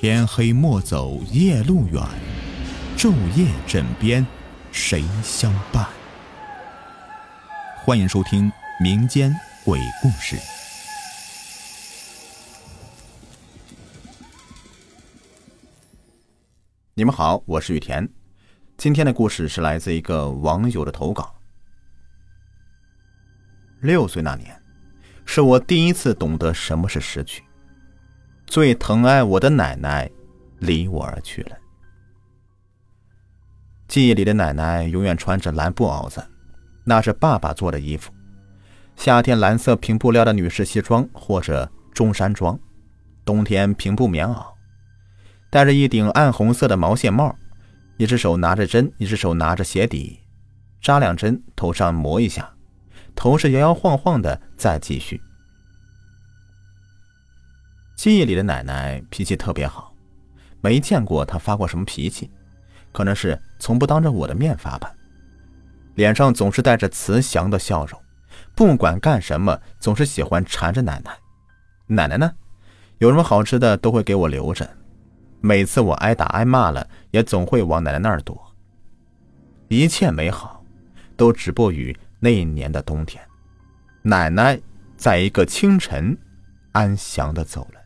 天黑莫走夜路远，昼夜枕边谁相伴？欢迎收听民间鬼故事。你们好，我是雨田。今天的故事是来自一个网友的投稿。六岁那年，是我第一次懂得什么是失去。最疼爱我的奶奶，离我而去了。记忆里的奶奶永远穿着蓝布袄子，那是爸爸做的衣服。夏天蓝色平布料的女士西装或者中山装，冬天平布棉袄，戴着一顶暗红色的毛线帽，一只手拿着针，一只手拿着鞋底，扎两针，头上磨一下，头是摇摇晃晃的，再继续。记忆里的奶奶脾气特别好，没见过她发过什么脾气，可能是从不当着我的面发吧。脸上总是带着慈祥的笑容，不管干什么总是喜欢缠着奶奶。奶奶呢，有什么好吃的都会给我留着。每次我挨打挨骂了，也总会往奶奶那儿躲。一切美好，都止步于那一年的冬天。奶奶在一个清晨，安详的走了。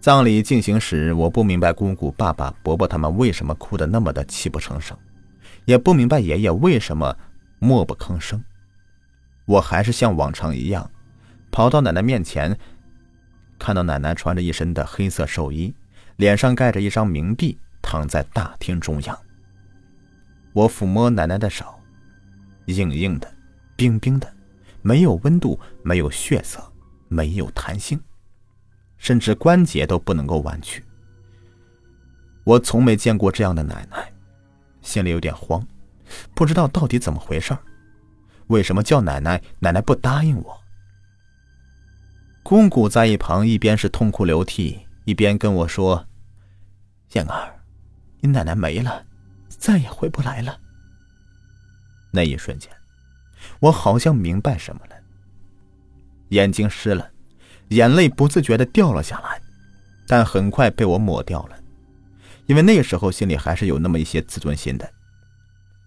葬礼进行时，我不明白姑姑、爸爸、伯伯他们为什么哭得那么的泣不成声，也不明白爷爷为什么默不吭声。我还是像往常一样，跑到奶奶面前，看到奶奶穿着一身的黑色寿衣，脸上盖着一张冥币，躺在大厅中央。我抚摸奶奶的手，硬硬的，冰冰的，没有温度，没有血色，没有弹性。甚至关节都不能够弯曲。我从没见过这样的奶奶，心里有点慌，不知道到底怎么回事为什么叫奶奶，奶奶不答应我？姑姑在一旁一边是痛哭流涕，一边跟我说：“燕儿，你奶奶没了，再也回不来了。”那一瞬间，我好像明白什么了，眼睛湿了。眼泪不自觉的掉了下来，但很快被我抹掉了，因为那个时候心里还是有那么一些自尊心的，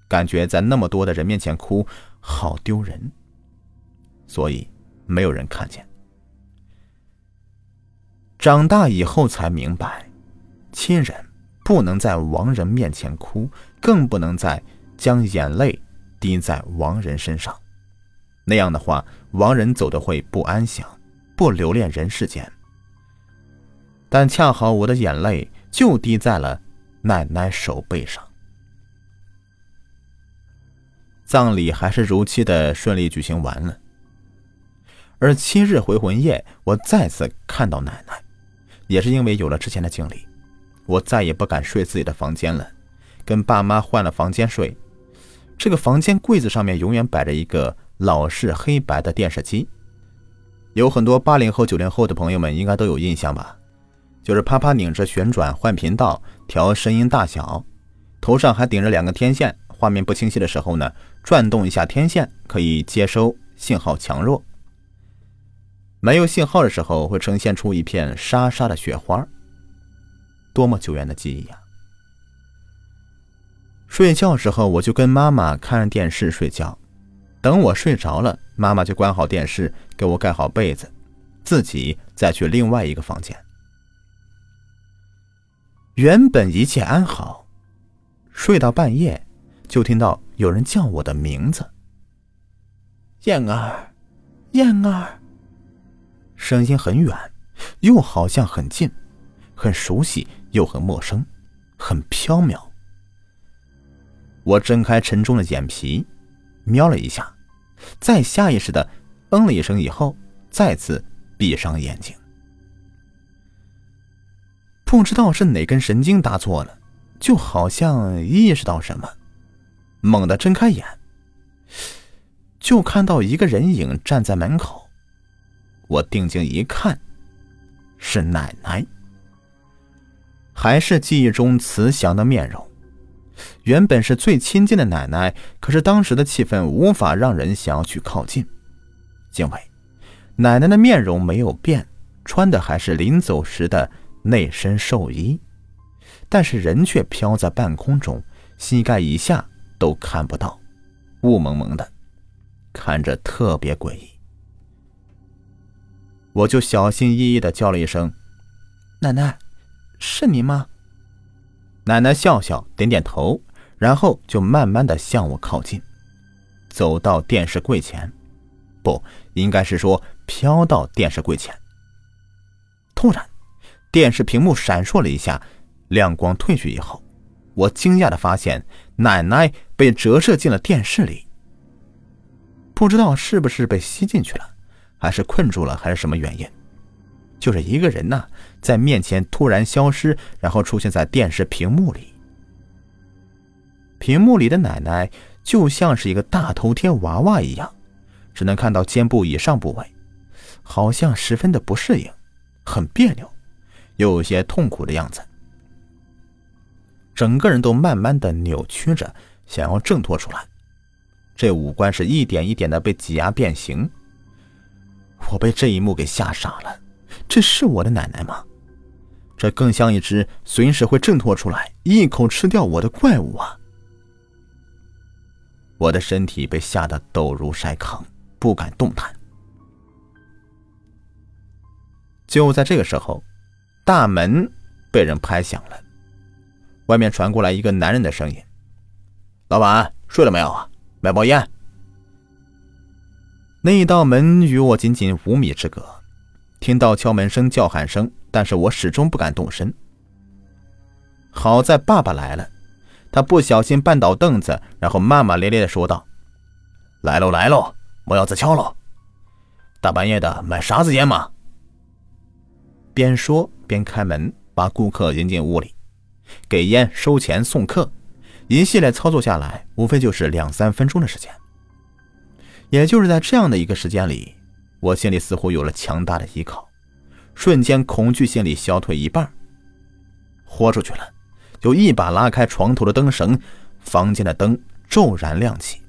感觉在那么多的人面前哭好丢人，所以没有人看见。长大以后才明白，亲人不能在亡人面前哭，更不能再将眼泪滴在亡人身上，那样的话，亡人走的会不安详。不留恋人世间，但恰好我的眼泪就滴在了奶奶手背上。葬礼还是如期的顺利举行完了，而七日回魂夜，我再次看到奶奶，也是因为有了之前的经历，我再也不敢睡自己的房间了，跟爸妈换了房间睡。这个房间柜子上面永远摆着一个老式黑白的电视机。有很多八零后、九零后的朋友们应该都有印象吧，就是啪啪拧着旋转换频道、调声音大小，头上还顶着两个天线，画面不清晰的时候呢，转动一下天线可以接收信号强弱。没有信号的时候会呈现出一片沙沙的雪花，多么久远的记忆呀！睡觉时候我就跟妈妈看着电视睡觉。等我睡着了，妈妈就关好电视，给我盖好被子，自己再去另外一个房间。原本一切安好，睡到半夜，就听到有人叫我的名字：“燕儿，燕儿。”声音很远，又好像很近，很熟悉又很陌生，很飘渺。我睁开沉重的眼皮。瞄了一下，再下意识的嗯了一声，以后再次闭上眼睛。不知道是哪根神经搭错了，就好像意识到什么，猛地睁开眼，就看到一个人影站在门口。我定睛一看，是奶奶，还是记忆中慈祥的面容。原本是最亲近的奶奶，可是当时的气氛无法让人想要去靠近，因为奶奶的面容没有变，穿的还是临走时的那身寿衣，但是人却飘在半空中，膝盖以下都看不到，雾蒙蒙的，看着特别诡异。我就小心翼翼的叫了一声：“奶奶，是您吗？”奶奶笑笑，点点头，然后就慢慢的向我靠近，走到电视柜前，不应该是说飘到电视柜前。突然，电视屏幕闪烁了一下，亮光褪去以后，我惊讶的发现奶奶被折射进了电视里。不知道是不是被吸进去了。还是困住了，还是什么原因？就是一个人呢，在面前突然消失，然后出现在电视屏幕里。屏幕里的奶奶就像是一个大头贴娃娃一样，只能看到肩部以上部位，好像十分的不适应，很别扭，又有些痛苦的样子。整个人都慢慢的扭曲着，想要挣脱出来，这五官是一点一点的被挤压变形。我被这一幕给吓傻了，这是我的奶奶吗？这更像一只随时会挣脱出来一口吃掉我的怪物啊！我的身体被吓得抖如筛糠，不敢动弹。就在这个时候，大门被人拍响了，外面传过来一个男人的声音：“老板睡了没有啊？买包烟。”那一道门与我仅仅五米之隔，听到敲门声、叫喊声，但是我始终不敢动身。好在爸爸来了，他不小心绊倒凳子，然后骂骂咧咧的说道：“来喽来喽，莫要再敲喽，大半夜的买啥子烟嘛？”边说边开门，把顾客迎进屋里，给烟、收钱、送客，一系列操作下来，无非就是两三分钟的时间。也就是在这样的一个时间里，我心里似乎有了强大的依靠，瞬间恐惧心理消退一半，豁出去了，就一把拉开床头的灯绳，房间的灯骤然亮起。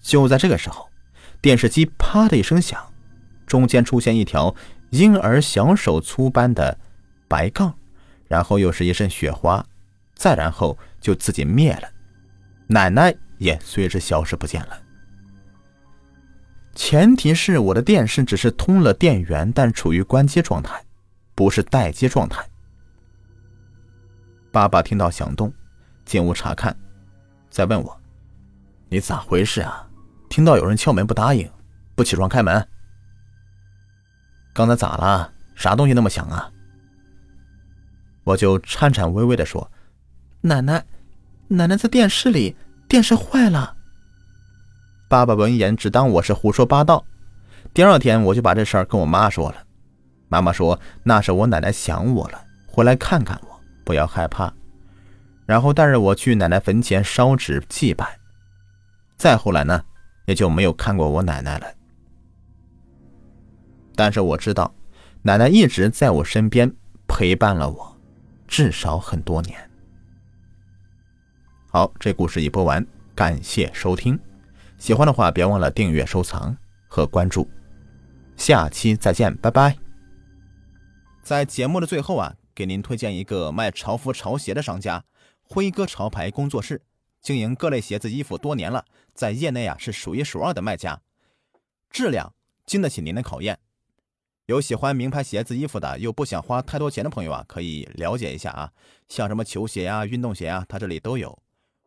就在这个时候，电视机啪的一声响，中间出现一条婴儿小手粗般的白杠，然后又是一阵雪花，再然后就自己灭了，奶奶也随之消失不见了。前提是我的电视只是通了电源，但处于关机状态，不是待机状态。爸爸听到响动，进屋查看，再问我：“你咋回事啊？听到有人敲门不答应，不起床开门？刚才咋了？啥东西那么响啊？”我就颤颤巍巍的说：“奶奶，奶奶在电视里，电视坏了。”爸爸闻言只当我是胡说八道。第二天我就把这事儿跟我妈说了，妈妈说那是我奶奶想我了，回来看看我，不要害怕。然后带着我去奶奶坟前烧纸祭拜。再后来呢，也就没有看过我奶奶了。但是我知道，奶奶一直在我身边陪伴了我，至少很多年。好，这故事已播完，感谢收听。喜欢的话，别忘了订阅、收藏和关注。下期再见，拜拜。在节目的最后啊，给您推荐一个卖潮服、潮鞋的商家——辉哥潮牌工作室，经营各类鞋子、衣服多年了，在业内啊是数一数二的卖家，质量经得起您的考验。有喜欢名牌鞋子、衣服的，又不想花太多钱的朋友啊，可以了解一下啊，像什么球鞋呀、运动鞋啊，他这里都有。